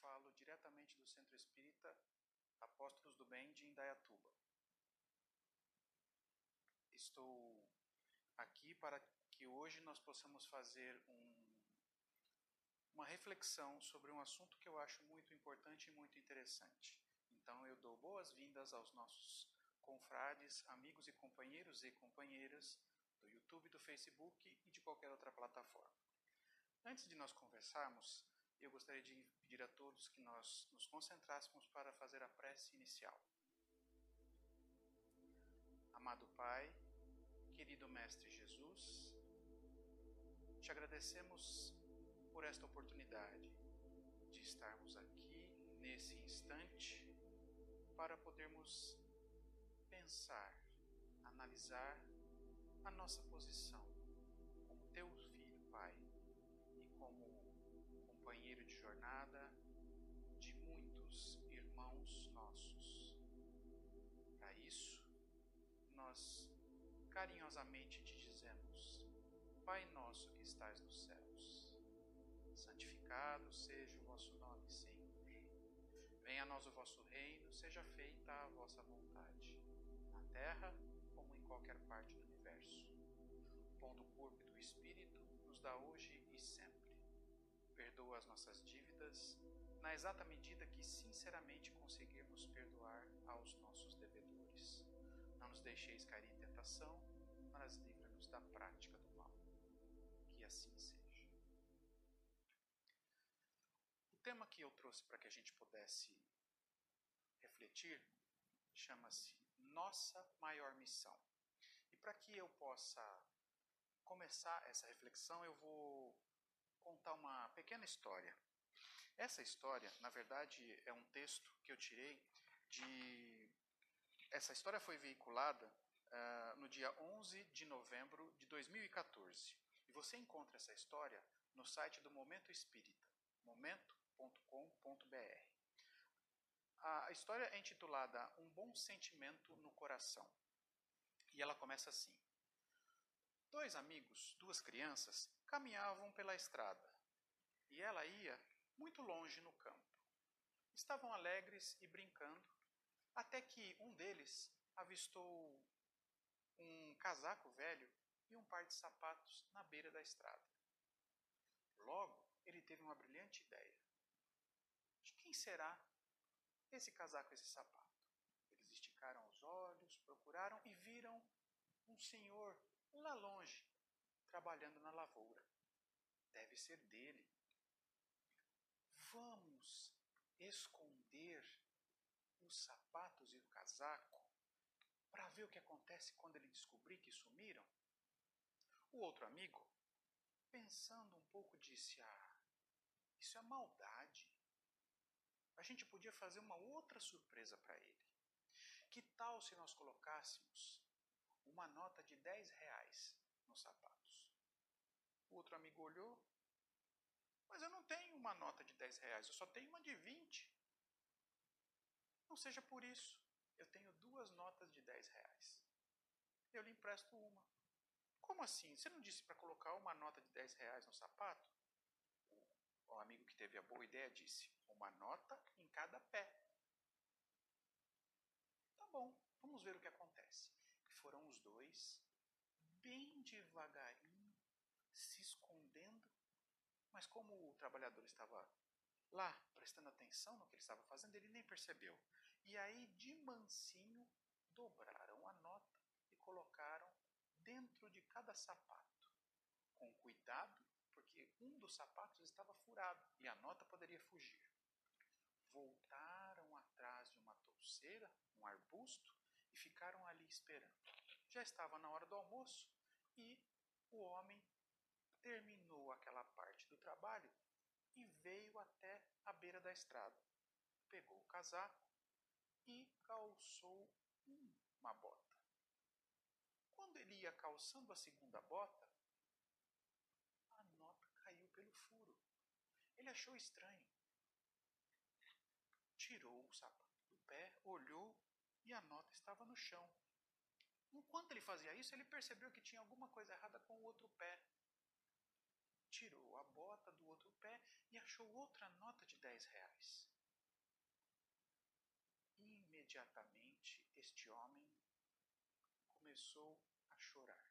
falo diretamente do Centro Espírita Apóstolos do Bem de Indaiatuba. Estou aqui para que hoje nós possamos fazer um, uma reflexão sobre um assunto que eu acho muito importante e muito interessante. Então eu dou boas-vindas aos nossos confrades, amigos e companheiros e companheiras do YouTube, do Facebook e de qualquer outra plataforma. Antes de nós conversarmos, eu gostaria de pedir a todos que nós nos concentrássemos para fazer a prece inicial. Amado Pai, querido Mestre Jesus, te agradecemos por esta oportunidade de estarmos aqui nesse instante para podermos pensar, analisar a nossa posição companheiro de jornada de muitos irmãos nossos. Para isso, nós carinhosamente te dizemos: Pai nosso que estás nos céus, santificado seja o vosso nome, Senhor. Venha a nós o vosso reino, seja feita a vossa vontade, na terra como em qualquer parte do universo. O pão do corpo e do espírito nos dá hoje e sempre. Perdoa as nossas dívidas, na exata medida que sinceramente conseguirmos perdoar aos nossos devedores. Não nos deixeis cair em tentação, mas livra-nos da prática do mal. Que assim seja. O tema que eu trouxe para que a gente pudesse refletir chama-se Nossa Maior Missão. E para que eu possa começar essa reflexão, eu vou contar uma pequena história. Essa história, na verdade, é um texto que eu tirei de. Essa história foi veiculada uh, no dia 11 de novembro de 2014. E você encontra essa história no site do Momento Espírita, momento.com.br. A história é intitulada Um Bom Sentimento no Coração. E ela começa assim: Dois amigos, duas crianças, caminhavam pela estrada. E ela ia muito longe no campo. Estavam alegres e brincando, até que um deles avistou um casaco velho e um par de sapatos na beira da estrada. Logo, ele teve uma brilhante ideia. De quem será esse casaco, esse sapato? Eles esticaram os olhos, procuraram e viram um senhor lá longe, trabalhando na lavoura. Deve ser dele. Vamos esconder os sapatos e o casaco para ver o que acontece quando ele descobrir que sumiram? O outro amigo, pensando um pouco, disse: Ah, isso é maldade. A gente podia fazer uma outra surpresa para ele. Que tal se nós colocássemos uma nota de 10 reais nos sapatos? O outro amigo olhou, mas eu não tenho uma nota de 10 reais, eu só tenho uma de 20. Não seja por isso, eu tenho duas notas de 10 reais. Eu lhe empresto uma. Como assim? Você não disse para colocar uma nota de 10 reais no sapato? O, amigo que teve a boa ideia disse: uma nota em cada pé bom, vamos ver o que acontece. Foram os dois, bem devagarinho, se escondendo, mas como o trabalhador estava lá prestando atenção no que ele estava fazendo, ele nem percebeu. E aí, de mansinho, dobraram a nota e colocaram dentro de cada sapato, com cuidado, porque um dos sapatos estava furado e a nota poderia fugir voltaram atrás de uma touceira, um arbusto, e ficaram ali esperando. Já estava na hora do almoço e o homem terminou aquela parte do trabalho e veio até a beira da estrada. Pegou o casaco e calçou uma bota. Quando ele ia calçando a segunda bota, a nota caiu pelo furo. Ele achou estranho tirou o sapato do pé, olhou e a nota estava no chão. Enquanto ele fazia isso, ele percebeu que tinha alguma coisa errada com o outro pé. Tirou a bota do outro pé e achou outra nota de 10 reais. Imediatamente este homem começou a chorar.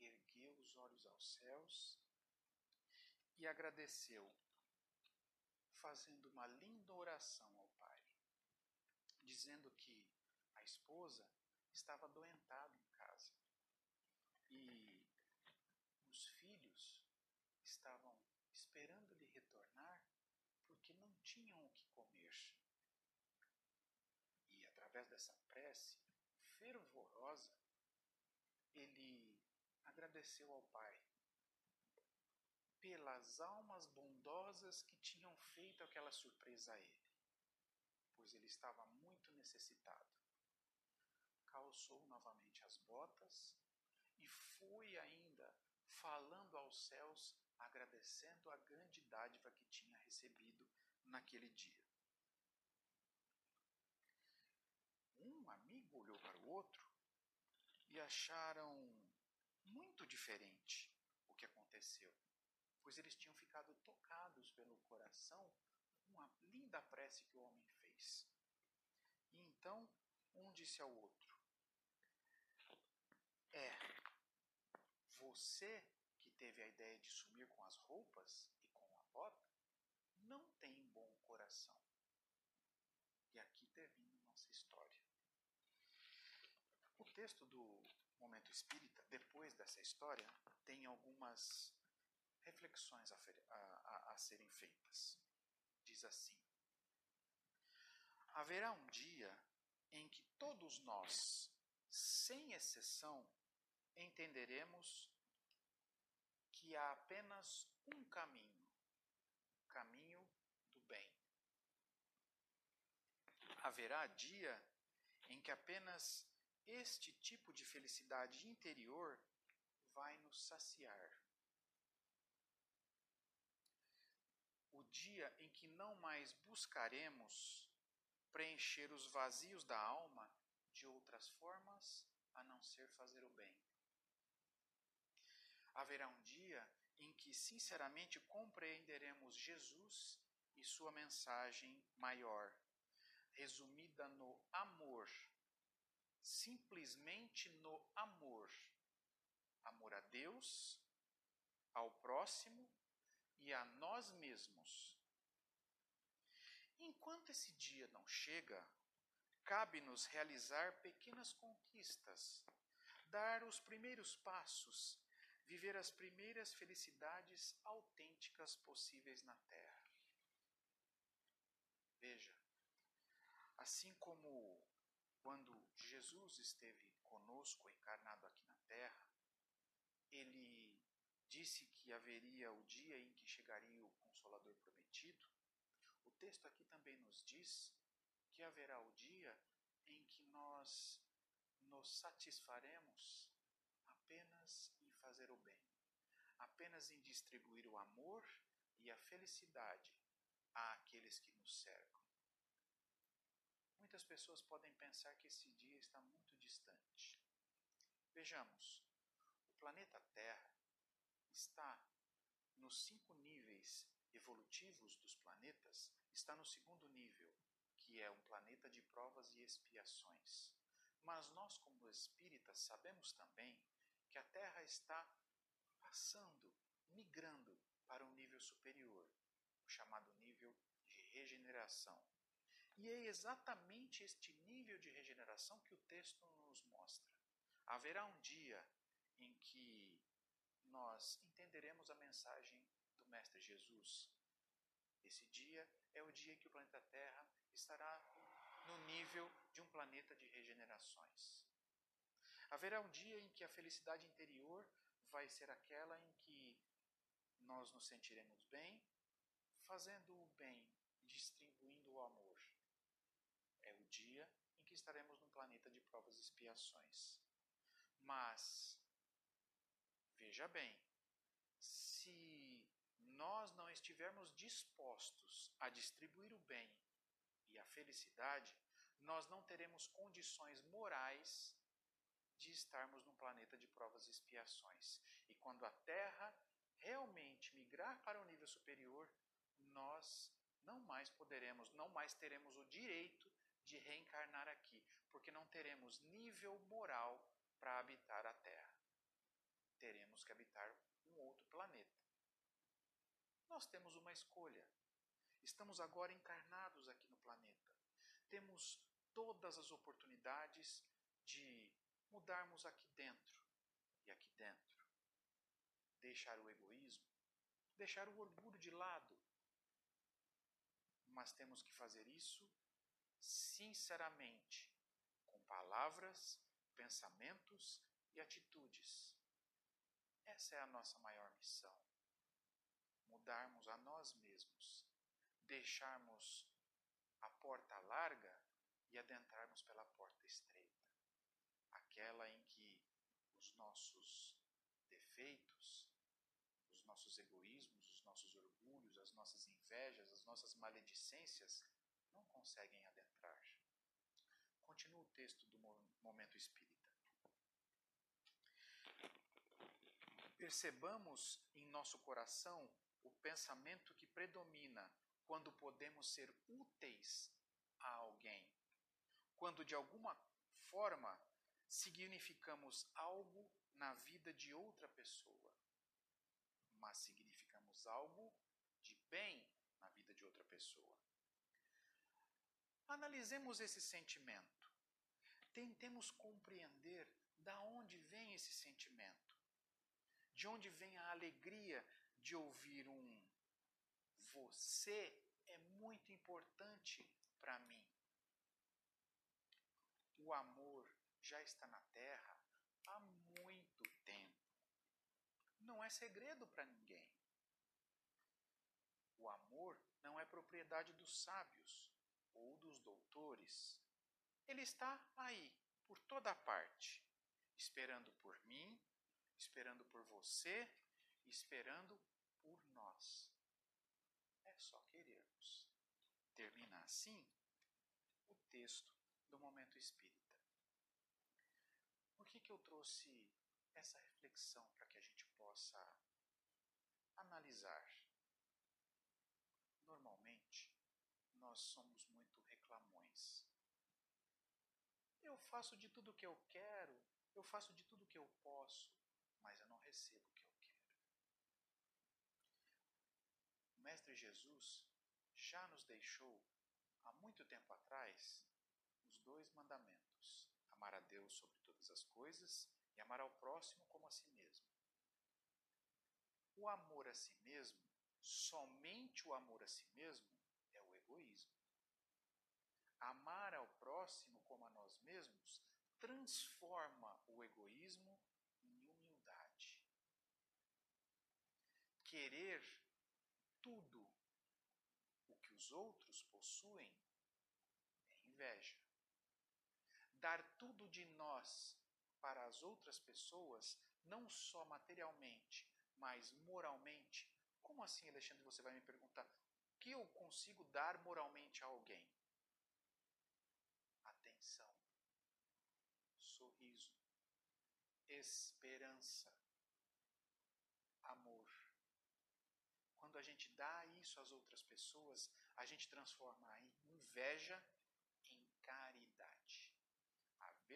Ergueu os olhos aos céus e agradeceu, fazendo uma linda oração ao Pai, dizendo que a esposa estava adoentada em casa e os filhos estavam esperando ele retornar porque não tinham o que comer. E através dessa prece fervorosa, ele agradeceu ao Pai pelas almas bondosas que tinham feito aquela surpresa a ele, pois ele estava muito necessitado. Calçou novamente as botas e foi ainda falando aos céus, agradecendo a grande dádiva que tinha recebido naquele dia. Um amigo olhou para o outro e acharam muito diferente o que aconteceu pois eles tinham ficado tocados pelo coração com uma linda prece que o homem fez. E então, um disse ao outro: É, você que teve a ideia de sumir com as roupas e com a bota, não tem bom coração. E aqui termina nossa história. O texto do Momento Espírita, depois dessa história, tem algumas reflexões a, a, a serem feitas. Diz assim: Haverá um dia em que todos nós, sem exceção, entenderemos que há apenas um caminho, o caminho do bem. Haverá dia em que apenas este tipo de felicidade interior vai nos saciar. dia em que não mais buscaremos preencher os vazios da alma de outras formas a não ser fazer o bem. Haverá um dia em que sinceramente compreenderemos Jesus e sua mensagem maior, resumida no amor, simplesmente no amor. Amor a Deus, ao próximo e a nós mesmos. Enquanto esse dia não chega, cabe-nos realizar pequenas conquistas, dar os primeiros passos, viver as primeiras felicidades autênticas possíveis na Terra. Veja, assim como quando Jesus esteve conosco encarnado aqui na Terra, ele disse que haveria o dia em que chegaria o Consolador prometido, o texto aqui também nos diz que haverá o dia em que nós nos satisfaremos apenas fazer o bem, apenas em distribuir o amor e a felicidade àqueles que nos cercam. Muitas pessoas podem pensar que esse dia está muito distante. Vejamos, o planeta Terra está nos cinco níveis evolutivos dos planetas, está no segundo nível, que é um planeta de provas e expiações. Mas nós, como espíritas, sabemos também que a Terra está passando, migrando para um nível superior, o chamado nível de regeneração. E é exatamente este nível de regeneração que o texto nos mostra. Haverá um dia em que nós entenderemos a mensagem do Mestre Jesus. Esse dia é o dia que o planeta Terra estará no nível de um planeta de regenerações. Haverá um dia em que a felicidade interior vai ser aquela em que nós nos sentiremos bem, fazendo o bem, distribuindo o amor. É o dia em que estaremos num planeta de provas e expiações. Mas Veja bem, se nós não estivermos dispostos a distribuir o bem e a felicidade, nós não teremos condições morais de estarmos num planeta de provas e expiações. E quando a Terra realmente migrar para o nível superior, nós não mais poderemos, não mais teremos o direito de reencarnar aqui, porque não teremos nível moral para habitar a Terra. Teremos que habitar um outro planeta. Nós temos uma escolha. Estamos agora encarnados aqui no planeta. Temos todas as oportunidades de mudarmos aqui dentro e aqui dentro. Deixar o egoísmo, deixar o orgulho de lado. Mas temos que fazer isso sinceramente, com palavras, pensamentos e atitudes. Essa é a nossa maior missão. Mudarmos a nós mesmos, deixarmos a porta larga e adentrarmos pela porta estreita, aquela em que os nossos defeitos, os nossos egoísmos, os nossos orgulhos, as nossas invejas, as nossas maledicências não conseguem adentrar. Continua o texto do momento espírita. Percebamos em nosso coração o pensamento que predomina quando podemos ser úteis a alguém. Quando de alguma forma significamos algo na vida de outra pessoa, mas significamos algo de bem na vida de outra pessoa. Analisemos esse sentimento. Tentemos compreender da onde vem esse sentimento. De onde vem a alegria de ouvir um você é muito importante para mim. O amor já está na Terra há muito tempo. Não é segredo para ninguém. O amor não é propriedade dos sábios ou dos doutores. Ele está aí, por toda parte, esperando por mim, esperando por você, esperando por nós. É só querermos. Termina assim o texto do momento espírita. Que, que eu trouxe essa reflexão para que a gente possa analisar? Normalmente, nós somos muito reclamões. Eu faço de tudo o que eu quero, eu faço de tudo o que eu posso, mas eu não recebo o que eu quero. O Mestre Jesus já nos deixou, há muito tempo atrás, os dois mandamentos: amar a Deus sobre todas as coisas e amar ao próximo como a si mesmo. O amor a si mesmo, somente o amor a si mesmo, egoísmo. Amar ao próximo como a nós mesmos transforma o egoísmo em humildade. Querer tudo o que os outros possuem é inveja. Dar tudo de nós para as outras pessoas, não só materialmente, mas moralmente. Como assim, Alexandre? Você vai me perguntar que eu consigo dar moralmente a alguém? Atenção, sorriso, esperança, amor. Quando a gente dá isso às outras pessoas, a gente transforma a inveja em caridade.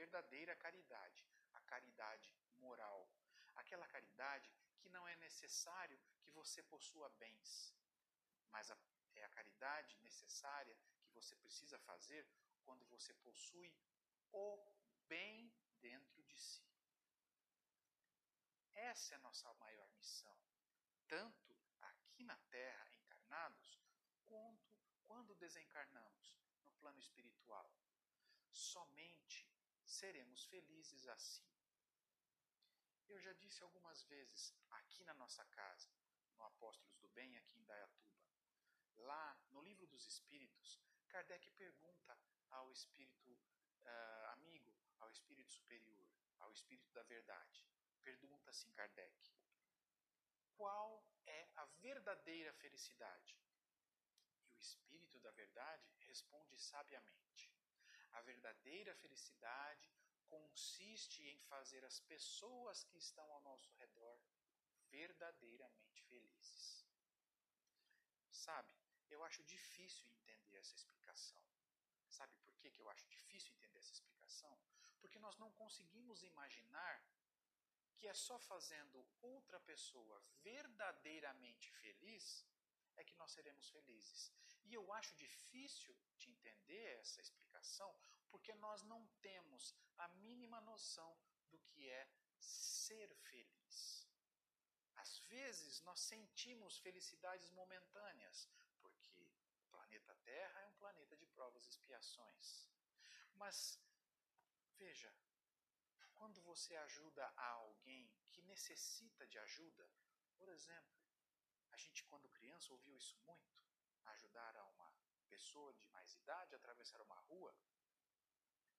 Verdadeira caridade, a caridade moral, aquela caridade que não é necessário que você possua bens, mas é a caridade necessária que você precisa fazer quando você possui o bem dentro de si. Essa é a nossa maior missão, tanto aqui na Terra, encarnados, quanto quando desencarnamos no plano espiritual. Somente seremos felizes assim. Eu já disse algumas vezes aqui na nossa casa, no Apóstolos do Bem, aqui em Dayatuba, Lá no Livro dos Espíritos, Kardec pergunta ao espírito uh, amigo, ao espírito superior, ao espírito da verdade. Pergunta assim Kardec: Qual é a verdadeira felicidade? E o espírito da verdade responde sabiamente: A verdadeira felicidade consiste em fazer as pessoas que estão ao nosso redor verdadeiramente felizes. Sabe, eu acho difícil entender essa explicação. Sabe por que, que eu acho difícil entender essa explicação? Porque nós não conseguimos imaginar que é só fazendo outra pessoa verdadeiramente feliz é que nós seremos felizes. E eu acho difícil de entender essa explicação porque nós não temos a mínima noção do que é ser feliz. Às vezes nós sentimos felicidades momentâneas, porque o planeta Terra é um planeta de provas e expiações. Mas veja, quando você ajuda a alguém que necessita de ajuda, por exemplo, a gente quando criança ouviu isso muito, ajudar a uma pessoa de mais idade atravessar uma rua.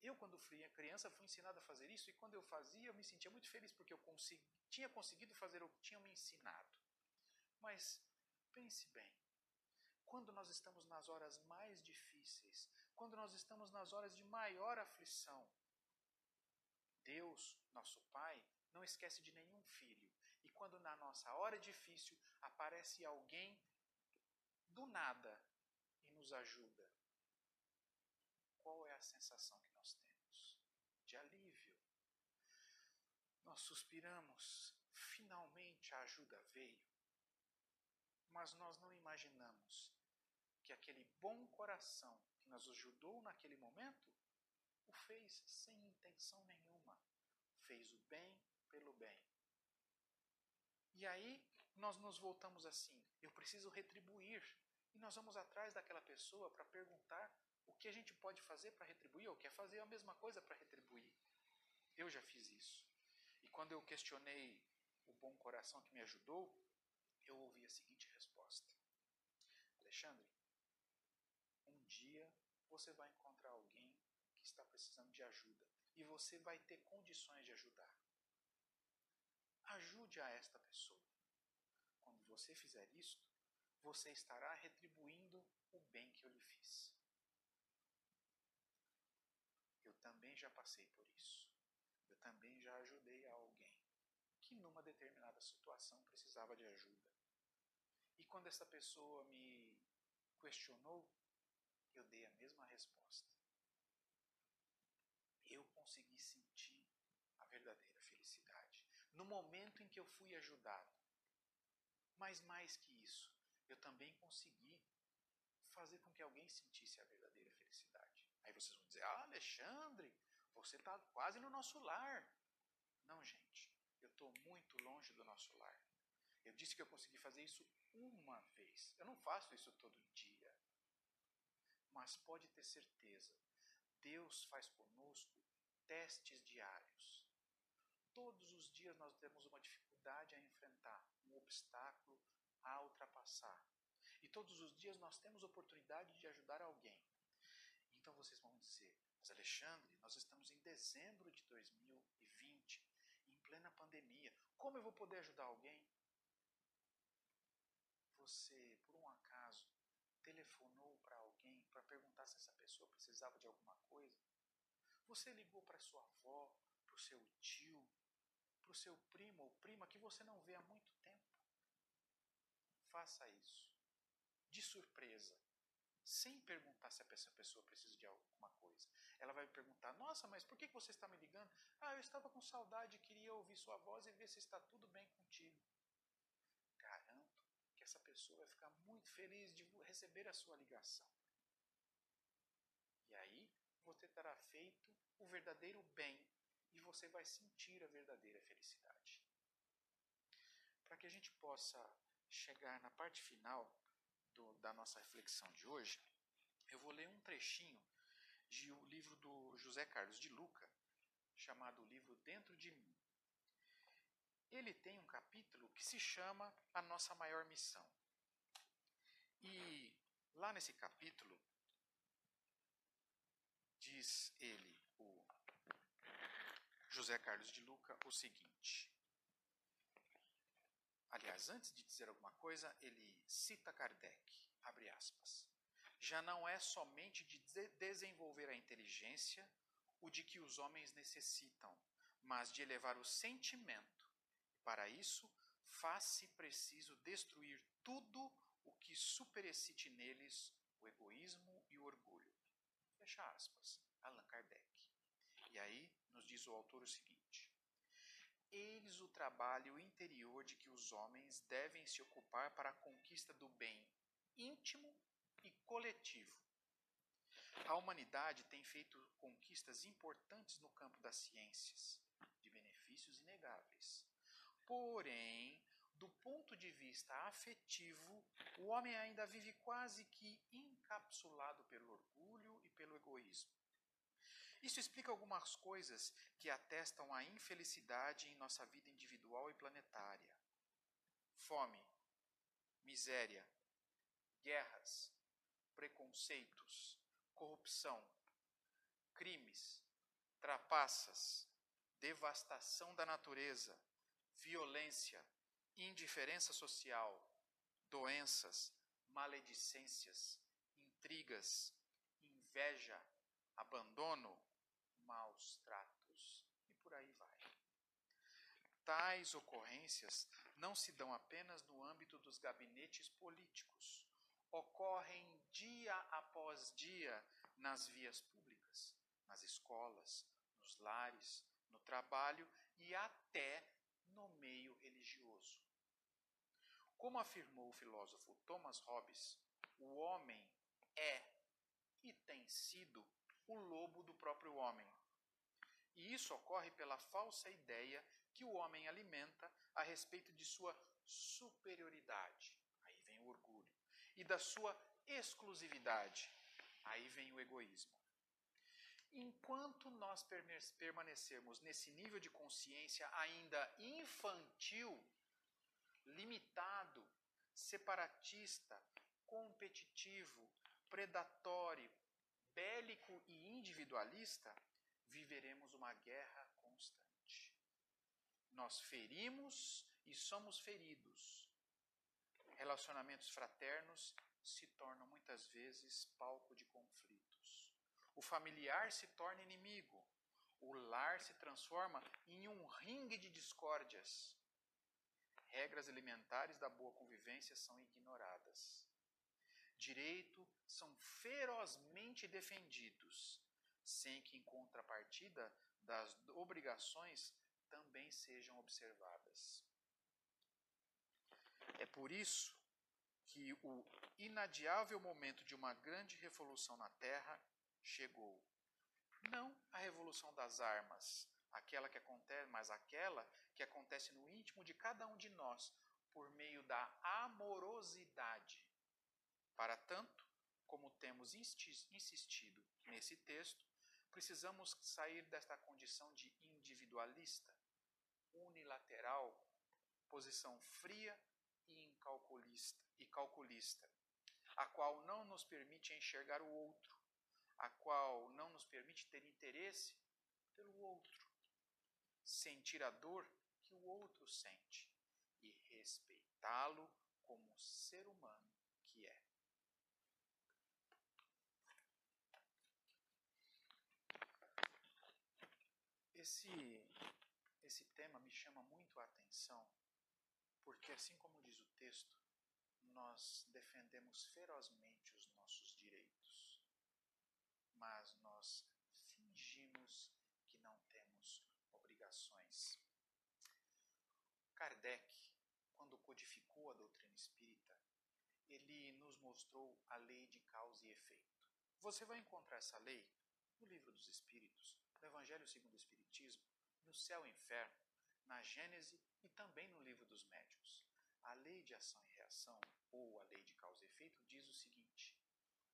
Eu, quando fui criança, fui ensinado a fazer isso e quando eu fazia, eu me sentia muito feliz porque eu consegui, tinha conseguido fazer o que tinham me ensinado. Mas pense bem, quando nós estamos nas horas mais difíceis, quando nós estamos nas horas de maior aflição, Deus, nosso Pai, não esquece de nenhum filho. E quando na nossa hora difícil aparece alguém do nada nos ajuda, qual é a sensação que nós temos? De alívio. Nós suspiramos, finalmente a ajuda veio. Mas nós não imaginamos que aquele bom coração que nos ajudou naquele momento o fez sem intenção nenhuma. Fez o bem pelo bem. E aí nós nos voltamos assim: eu preciso retribuir. E nós vamos atrás daquela pessoa para perguntar o que a gente pode fazer para retribuir, ou quer fazer a mesma coisa para retribuir. Eu já fiz isso. E quando eu questionei o bom coração que me ajudou, eu ouvi a seguinte resposta: Alexandre, um dia você vai encontrar alguém que está precisando de ajuda e você vai ter condições de ajudar. Ajude a esta pessoa. Quando você fizer isto, você estará retribuindo o bem que eu lhe fiz. Eu também já passei por isso. Eu também já ajudei a alguém que numa determinada situação precisava de ajuda. E quando essa pessoa me questionou, eu dei a mesma resposta. Eu consegui sentir a verdadeira felicidade no momento em que eu fui ajudado. Mas mais que isso, eu também consegui fazer com que alguém sentisse a verdadeira felicidade. Aí vocês vão dizer: Ah, Alexandre, você está quase no nosso lar. Não, gente, eu estou muito longe do nosso lar. Eu disse que eu consegui fazer isso uma vez. Eu não faço isso todo dia. Mas pode ter certeza, Deus faz conosco testes diários. Todos os dias nós temos uma dificuldade a enfrentar, um obstáculo a ultrapassar. E todos os dias nós temos oportunidade de ajudar alguém. Então vocês vão dizer, mas Alexandre, nós estamos em dezembro de 2020, em plena pandemia. Como eu vou poder ajudar alguém? Você, por um acaso, telefonou para alguém para perguntar se essa pessoa precisava de alguma coisa? Você ligou para sua avó, para o seu tio, para o seu primo ou prima que você não vê há muito tempo? Faça isso. De surpresa. Sem perguntar se essa pessoa precisa de alguma coisa. Ela vai perguntar: Nossa, mas por que você está me ligando? Ah, eu estava com saudade, queria ouvir sua voz e ver se está tudo bem contigo. Garanto que essa pessoa vai ficar muito feliz de receber a sua ligação. E aí você terá feito o verdadeiro bem e você vai sentir a verdadeira felicidade. Para que a gente possa chegar na parte final do, da nossa reflexão de hoje, eu vou ler um trechinho de um livro do José Carlos de Luca, chamado o livro Dentro de mim. Ele tem um capítulo que se chama A Nossa Maior Missão. E lá nesse capítulo, diz ele, o José Carlos de Luca, o seguinte. Aliás, antes de dizer alguma coisa, ele cita Kardec, abre aspas. Já não é somente de desenvolver a inteligência o de que os homens necessitam, mas de elevar o sentimento. Para isso, faz-se preciso destruir tudo o que superexcite neles o egoísmo e o orgulho. Fecha aspas. Allan Kardec. E aí nos diz o autor o seguinte: Eis o trabalho interior de que os homens devem se ocupar para a conquista do bem íntimo e coletivo. A humanidade tem feito conquistas importantes no campo das ciências, de benefícios inegáveis. Porém, do ponto de vista afetivo, o homem ainda vive quase que encapsulado pelo orgulho e pelo egoísmo. Isso explica algumas coisas que atestam a infelicidade em nossa vida individual e planetária: fome, miséria, guerras, preconceitos, corrupção, crimes, trapaças, devastação da natureza, violência, indiferença social, doenças, maledicências, intrigas, inveja, abandono, maus tratos e por aí vai. Tais ocorrências não se dão apenas no âmbito dos gabinetes políticos, ocorrem dia após dia nas vias públicas, nas escolas, nos lares, no trabalho e até no meio religioso. Como afirmou o filósofo Thomas Hobbes, o homem é e tem sido o lobo do próprio homem. E isso ocorre pela falsa ideia que o homem alimenta a respeito de sua superioridade. Aí vem o orgulho. E da sua exclusividade. Aí vem o egoísmo. Enquanto nós permanecermos nesse nível de consciência ainda infantil, limitado, separatista, competitivo, predatório, bélico e individualista, viveremos uma guerra constante. Nós ferimos e somos feridos. Relacionamentos fraternos se tornam muitas vezes palco de conflitos. O familiar se torna inimigo. O lar se transforma em um ringue de discórdias. Regras elementares da boa convivência são ignoradas. Direito são ferozmente defendidos, sem que, em contrapartida das obrigações, também sejam observadas. É por isso que o inadiável momento de uma grande revolução na Terra chegou. Não a revolução das armas, aquela que acontece, mas aquela que acontece no íntimo de cada um de nós por meio da amorosidade. Para tanto, como temos insistido nesse texto, precisamos sair desta condição de individualista, unilateral, posição fria e incalculista, e calculista, a qual não nos permite enxergar o outro, a qual não nos permite ter interesse pelo outro, sentir a dor que o outro sente e respeitá-lo como ser humano que é. Esse, esse tema me chama muito a atenção, porque, assim como diz o texto, nós defendemos ferozmente os nossos direitos mas nós fingimos que não temos obrigações. Kardec, quando codificou a doutrina espírita, ele nos mostrou a lei de causa e efeito. Você vai encontrar essa lei no Livro dos Espíritos, no Evangelho segundo o Espiritismo, no Céu e Inferno, na Gênese e também no Livro dos Médiuns. A lei de ação e reação, ou a lei de causa e efeito, diz o seguinte: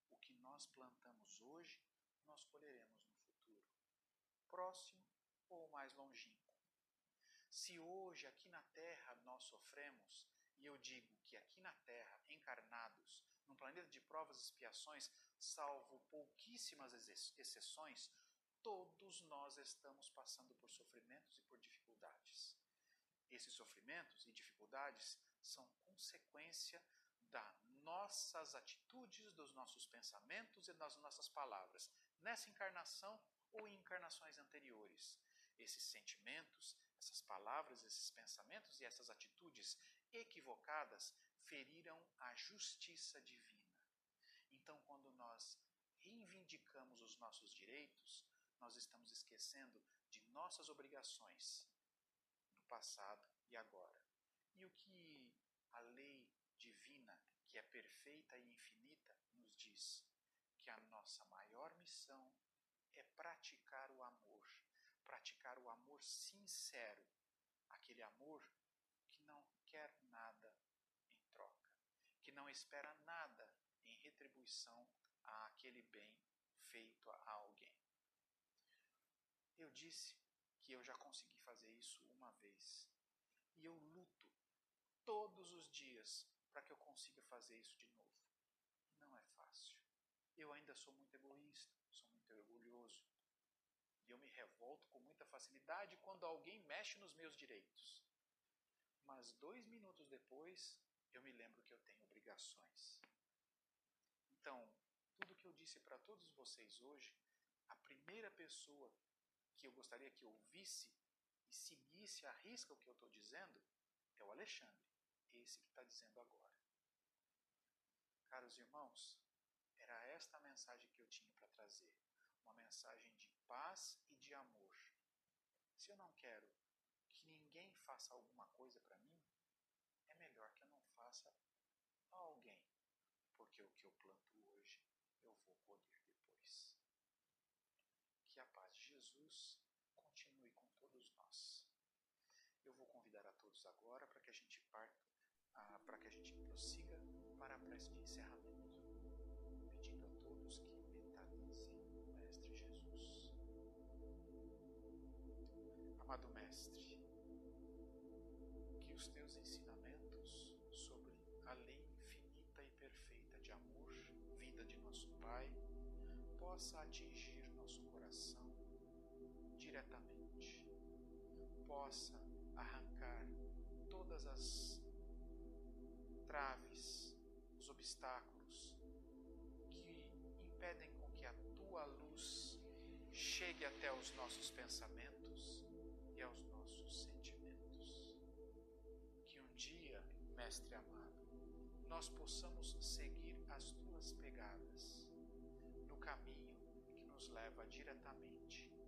o que nós plantamos hoje, nós colheremos no futuro, próximo ou mais longínquo. Se hoje aqui na Terra nós sofremos, e eu digo que aqui na Terra, encarnados, num planeta de provas e expiações, salvo pouquíssimas exceções, todos nós estamos passando por sofrimentos e por dificuldades. Esses sofrimentos e dificuldades são consequência das nossas atitudes, dos nossos pensamentos e das nossas palavras, nessa encarnação ou em encarnações anteriores. Esses sentimentos, essas palavras, esses pensamentos e essas atitudes, equivocadas feriram a justiça divina. Então, quando nós reivindicamos os nossos direitos, nós estamos esquecendo de nossas obrigações no passado e agora. E o que a lei divina, que é perfeita e infinita, nos diz? Que a nossa maior missão é praticar o amor, praticar o amor sincero, aquele amor que não quer nada em troca, que não espera nada em retribuição àquele bem feito a alguém. Eu disse que eu já consegui fazer isso uma vez. E eu luto todos os dias para que eu consiga fazer isso de novo. Não é fácil. Eu ainda sou muito egoísta, sou muito orgulhoso. E eu me revolto com muita facilidade quando alguém mexe nos meus direitos. Mas dois minutos depois, eu me lembro que eu tenho obrigações. Então, tudo que eu disse para todos vocês hoje, a primeira pessoa que eu gostaria que ouvisse e seguisse a risca o que eu estou dizendo é o Alexandre, esse que está dizendo agora. Caros irmãos, era esta a mensagem que eu tinha para trazer. Uma mensagem de paz e de amor. Se eu não quero que ninguém faça alguma coisa para mim, é melhor que eu não faça a alguém, porque o que eu planto hoje eu vou colher depois. Que a paz de Jesus continue com todos nós. Eu vou convidar a todos agora para que a gente parta, ah, para que a gente prossiga para a prece de encerramento, pedindo a todos que mentalizem o Mestre Jesus. Amado Mestre, que os teus ensinamentos sobre a lei infinita e perfeita de amor, vida de nosso Pai, possa atingir nosso coração diretamente, possa arrancar todas as traves, os obstáculos que impedem com que a tua luz chegue até os nossos pensamentos e aos nossos sentimentos. Que um dia, Mestre amado, nós possamos seguir as tuas pegadas no caminho que nos leva diretamente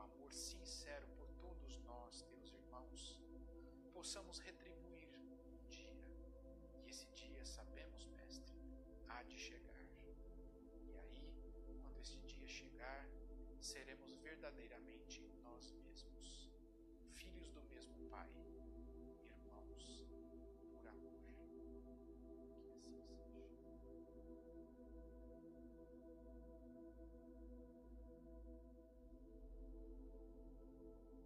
amor sincero por todos nós, teus irmãos, possamos retribuir um dia. E esse dia, sabemos, Mestre, há de chegar. E aí, quando esse dia chegar, seremos verdadeiramente nós mesmos, filhos do mesmo Pai, irmãos por amor. Que assim seja.